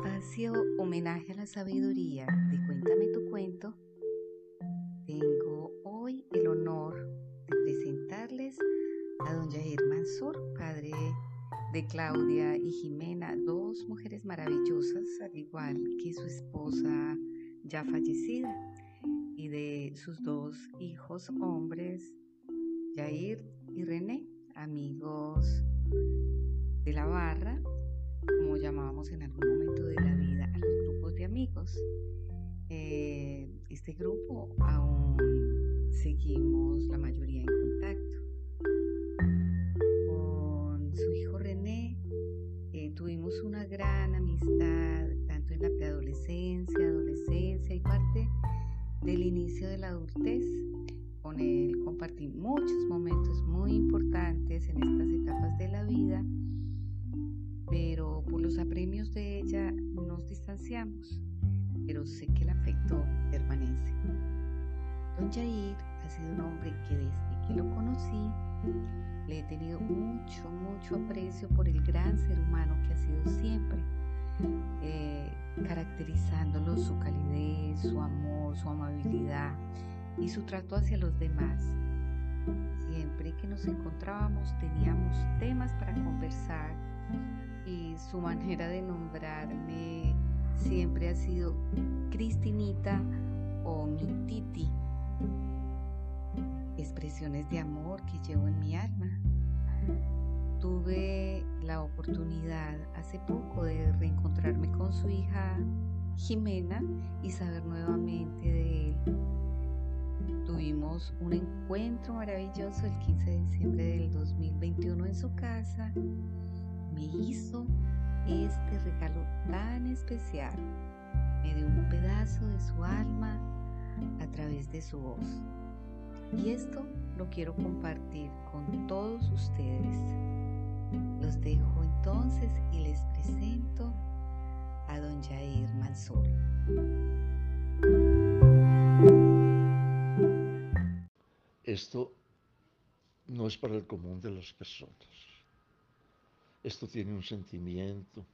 espacio Homenaje a la Sabiduría de Cuéntame tu cuento, tengo hoy el honor de presentarles a don Jair Mansur, padre de Claudia y Jimena, dos mujeres maravillosas, al igual que su esposa ya fallecida, y de sus dos hijos hombres, Jair y René, amigos de la barra como llamábamos en algún momento de la vida a los grupos de amigos. Eh, este grupo aún seguimos la mayoría en contacto. Con su hijo René eh, tuvimos una gran amistad, tanto en la preadolescencia, adolescencia y parte del inicio de la adultez. Con él compartí muchos momentos muy importantes en estas etapas de la vida pero por los apremios de ella nos distanciamos, pero sé que el afecto permanece. Don Jair ha sido un hombre que desde que lo conocí le he tenido mucho, mucho aprecio por el gran ser humano que ha sido siempre, eh, caracterizándolo su calidez, su amor, su amabilidad y su trato hacia los demás. Siempre que nos encontrábamos teníamos temas para conversar y su manera de nombrarme siempre ha sido Cristinita o mi Titi. Expresiones de amor que llevo en mi alma. Tuve la oportunidad hace poco de reencontrarme con su hija Jimena y saber nuevamente de él. Tuvimos un encuentro maravilloso el 15 de diciembre del 2021 en su casa me hizo este regalo tan especial. Me dio un pedazo de su alma a través de su voz. Y esto lo quiero compartir con todos ustedes. Los dejo entonces y les presento a don Jair Mansur. Esto no es para el común de las personas. Esto tiene un sentimiento,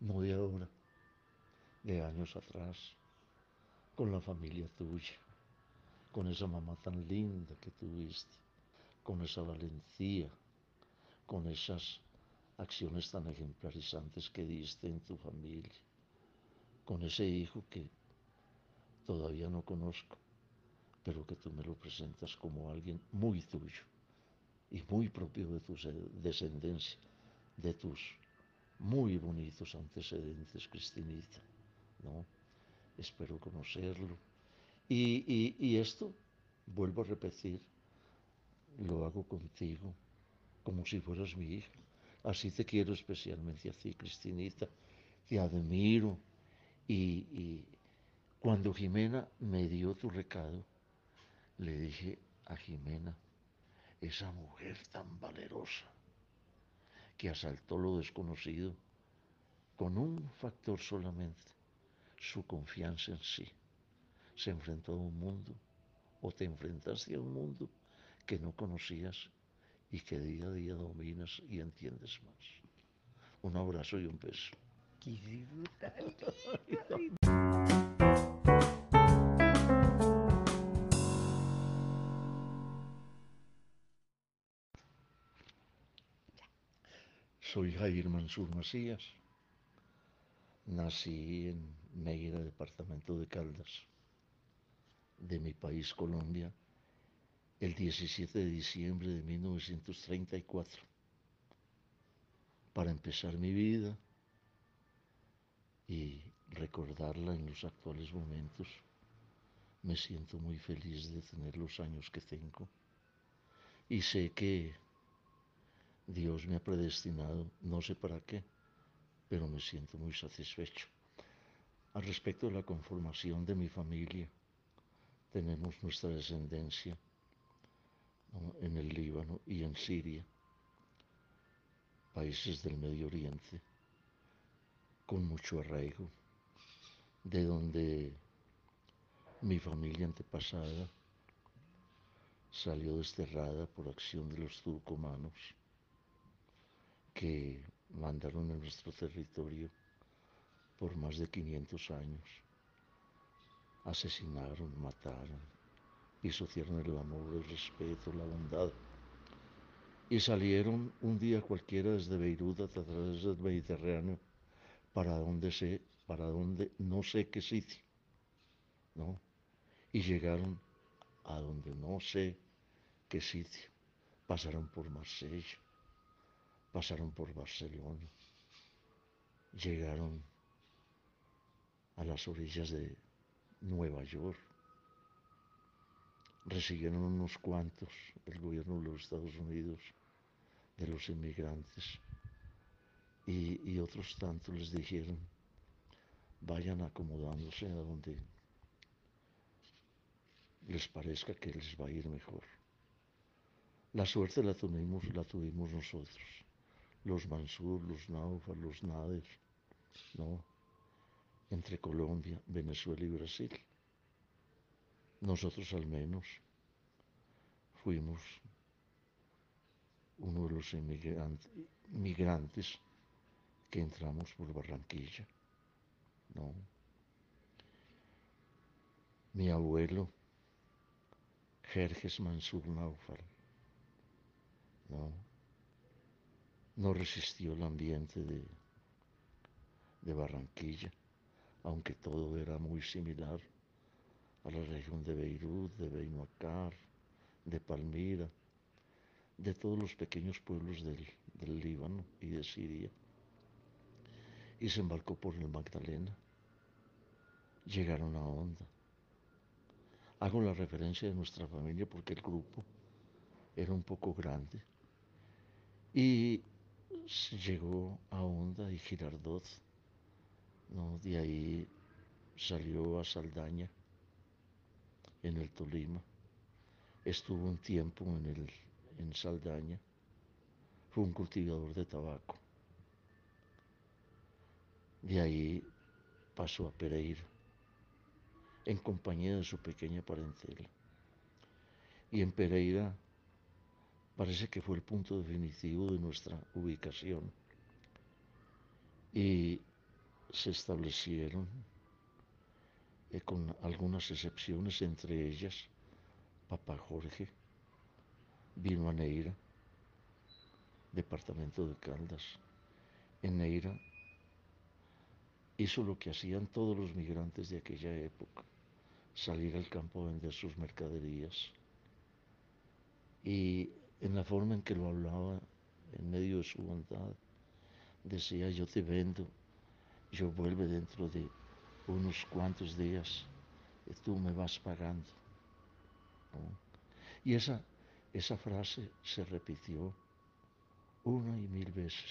no de ahora, de años atrás, con la familia tuya, con esa mamá tan linda que tuviste, con esa valentía, con esas acciones tan ejemplarizantes que diste en tu familia, con ese hijo que todavía no conozco, pero que tú me lo presentas como alguien muy tuyo y muy propio de tu descendencia de tus muy bonitos antecedentes, Cristinita, ¿no? Espero conocerlo. Y, y esto, vuelvo a repetir, lo hago contigo, como si fueras mi hija. Así te quiero especialmente a ti, Cristinita. Te admiro. Y, y cuando Jimena me dio tu recado, le dije a Jimena, esa mujer tan valerosa, que asaltó lo desconocido con un factor solamente, su confianza en sí. Se enfrentó a un mundo o te enfrentaste a un mundo que no conocías y que día a día dominas y entiendes más. Un abrazo y un beso. Jair Mansur Macías. Nací en Meira, departamento de Caldas, de mi país Colombia, el 17 de diciembre de 1934. Para empezar mi vida y recordarla en los actuales momentos, me siento muy feliz de tener los años que tengo y sé que Dios me ha predestinado, no sé para qué, pero me siento muy satisfecho. Al respecto de la conformación de mi familia, tenemos nuestra descendencia en el Líbano y en Siria, países del Medio Oriente, con mucho arraigo, de donde mi familia antepasada salió desterrada por acción de los turcomanos que mandaron en nuestro territorio por más de 500 años. Asesinaron, mataron, pisociaron el amor, el respeto, la bondad. Y salieron un día cualquiera desde Beirut a través del Mediterráneo para donde sé, para donde no sé qué sitio, ¿no? Y llegaron a donde no sé qué sitio. Pasaron por Marsella, pasaron por Barcelona, llegaron a las orillas de Nueva York, recibieron unos cuantos el gobierno de los Estados Unidos de los inmigrantes y, otros tantos les dijeron vayan acomodándose a donde les parezca que les va a ir mejor. La suerte la tuvimos, la tuvimos nosotros, los Mansur, los Naufa, los Nader, ¿no? Entre Colombia, Venezuela y Brasil. Nosotros al menos fuimos uno de los inmigrantes que entramos por Barranquilla, ¿no? Mi abuelo Jerjes Mansur Naufal. ¿no? No resistió el ambiente de, de Barranquilla, aunque todo era muy similar a la región de Beirut, de Beinoacar, de Palmira, de todos los pequeños pueblos del, del Líbano y de Siria. Y se embarcó por el Magdalena. Llegaron a Honda Hago la referencia de nuestra familia porque el grupo era un poco grande. Y llegó a Honda y Girardot. ¿no? De ahí salió a Saldaña, en el Tolima. Estuvo un tiempo en, el, en Saldaña. Fue un cultivador de tabaco. De ahí pasó a Pereira en compañía de su pequeña parentela. Y en Pereira parece que fue el punto definitivo de nuestra ubicación. Y se establecieron, eh, con algunas excepciones, entre ellas Papá Jorge, vino a Neira, departamento de Caldas. En Neira hizo lo que hacían todos los migrantes de aquella época salir al campo a vender sus mercaderías. Y en la forma en que lo hablaba, en medio de su bondad, decía, yo te vendo, yo vuelvo dentro de unos cuantos días, y tú me vas pagando. Y esa, esa frase se repitió una y mil veces,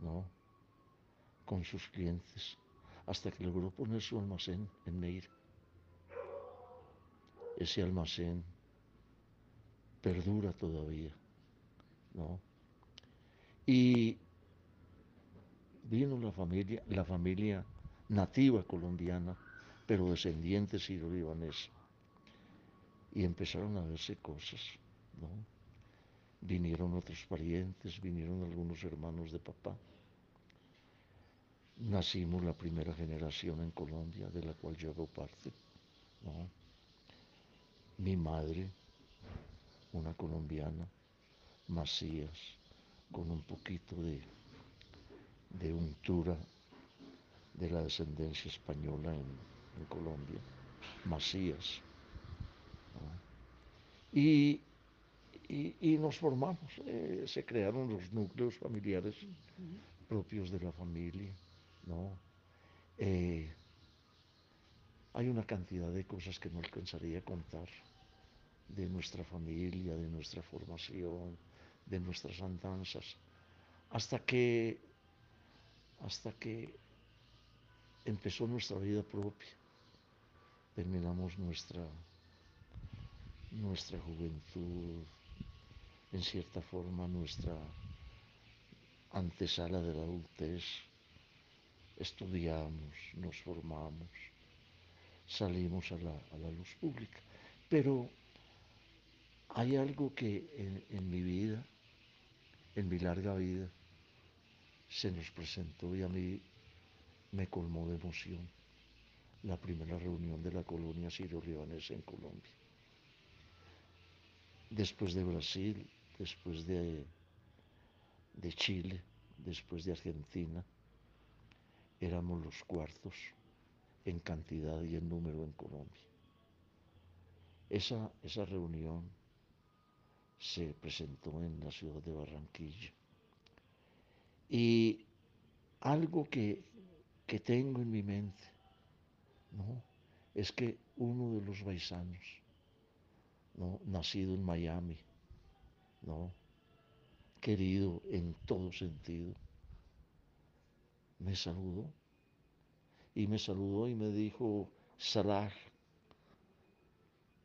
¿no? Con sus clientes, hasta que logró poner su almacén en Meir ese almacén perdura todavía, ¿no? Y vino la familia, la familia nativa colombiana, pero descendiente siro-libanés, y empezaron a verse cosas, ¿no? Vinieron otros parientes, vinieron algunos hermanos de papá. Nacimos la primera generación en Colombia, de la cual yo hago parte, ¿no? mi madre, una colombiana, Macías, con un poquito de, de untura de la descendencia española en, Colombia, Macías. Y, y, nos formamos, eh, se crearon los núcleos familiares propios de la familia, ¿no? Eh, hay una cantidad de cosas que no alcanzaría a contar de nuestra familia, de nuestra formación, de nuestras andanzas, hasta que, hasta que empezó nuestra vida propia, terminamos nuestra, nuestra juventud, en cierta forma nuestra antesala de la adultez, estudiamos, nos formamos salimos a la, luz pública. Pero hay algo que en, mi vida, en mi larga vida, se nos presentó y a mí me colmó de emoción la primera reunión de la colonia sirio-libanesa en Colombia. Después de Brasil, después de, de Chile, después de Argentina, éramos los cuartos en cantidad y en número en Colombia. Esa, esa reunión se presentó en la ciudad de Barranquilla. Y algo que, que tengo en mi mente, ¿no? Es que uno de los paisanos, ¿no? Nacido en Miami, ¿no? Querido en todo sentido, me saludó. Y me saludó y me dijo, Salah.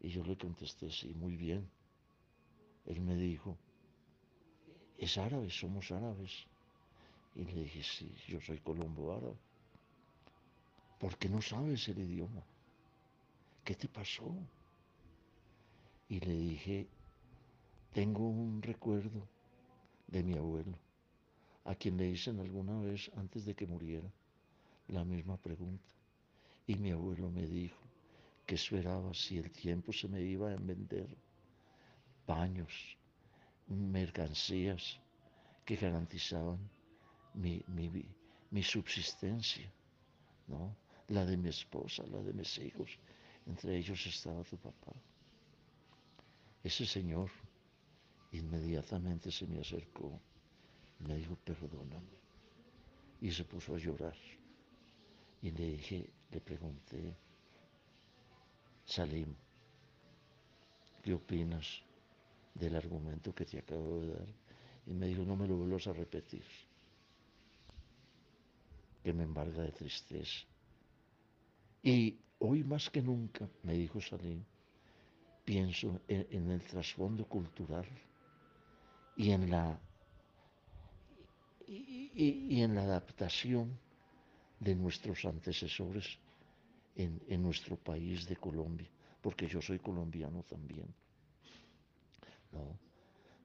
Y yo le contesté, sí, muy bien. Él me dijo, es árabe, somos árabes. Y le dije, sí, yo soy colombo árabe. ¿Por qué no sabes el idioma? ¿Qué te pasó? Y le dije, tengo un recuerdo de mi abuelo, a quien le hice alguna vez antes de que muriera la misma pregunta. Y mi abuelo me dijo que esperaba si el tiempo se me iba a vender paños, mercancías que garantizaban mi, mi, subsistencia, ¿no? la de mi esposa, la de mis hijos. Entre ellos estaba tu papá. Ese señor inmediatamente se me acercó me dijo, perdóname. Y se puso a llorar. Y le dije, le pregunté, Salim, ¿qué opinas del argumento que te acabo de dar? Y me dijo, no me lo vuelvas a repetir, que me embarga de tristeza. Y hoy más que nunca, me dijo Salim, pienso en, el trasfondo cultural y en la y en la adaptación de nuestros antecesores en, nuestro país de Colombia, porque yo soy colombiano también, ¿no?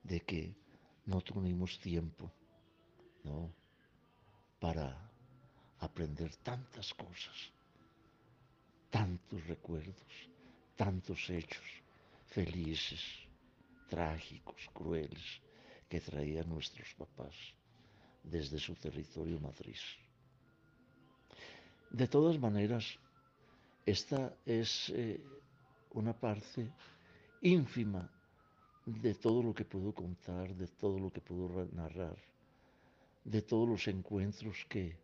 De que no tuvimos tiempo, ¿no? Para aprender tantas cosas, tantos recuerdos, tantos hechos felices, trágicos, crueles, que traían nuestros papás desde su territorio matriz. De todas maneras, esta es eh, una parte ínfima de todo lo que puedo contar, de todo lo que puedo narrar, de todos los encuentros que,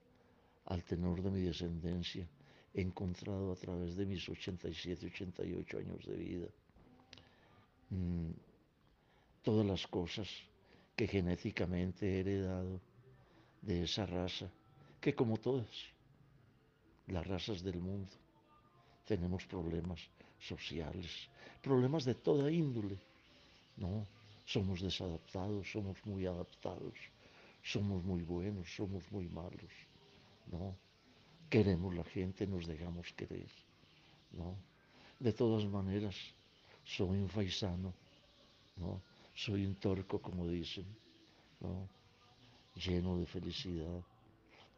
al tenor de mi descendencia, he encontrado a través de mis 87, 88 años de vida. Mm, todas las cosas que genéticamente he heredado de esa raza, que como todas, las razas del mundo. Tenemos problemas sociales, problemas de toda índole. No, somos desadaptados, somos muy adaptados, somos muy buenos, somos muy malos. No, queremos la gente, nos dejamos querer. No, de todas maneras, soy un faisano, no, soy un torco, como dicen, no, lleno de felicidad,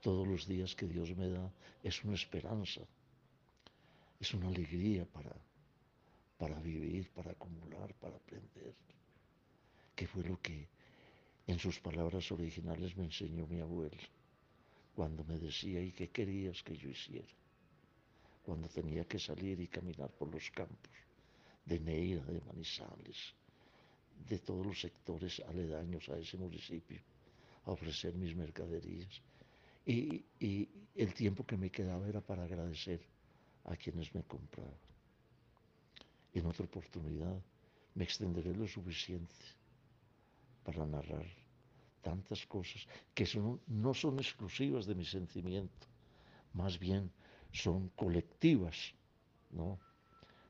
todos los días que Dios me da es una esperanza, es una alegría para, para vivir, para acumular, para aprender, que fue lo que en sus palabras originales me enseñó mi abuelo, cuando me decía, ¿y qué querías que yo hiciera? Cuando tenía que salir y caminar por los campos de Neira, de Manizales, de todos los sectores aledaños a ese municipio, a ofrecer mis mercaderías y, el tiempo que me quedaba era para agradecer a quienes me compraban. En otra oportunidad me extenderé lo suficiente para narrar tantas cosas que no son exclusivas de mi sentimiento, más bien son colectivas, ¿no?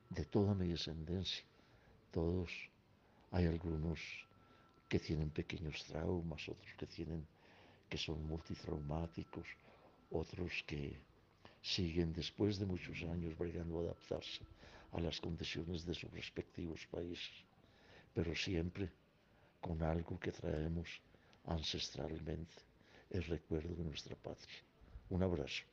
De toda mi descendencia. Todos, hay algunos que tienen pequeños traumas, otros que tienen que son multitraumáticos, otros que siguen después de muchos años bregando a adaptarse a las condiciones de sus respectivos países, pero siempre con algo que traemos ancestralmente, el recuerdo de nuestra patria. Un abrazo.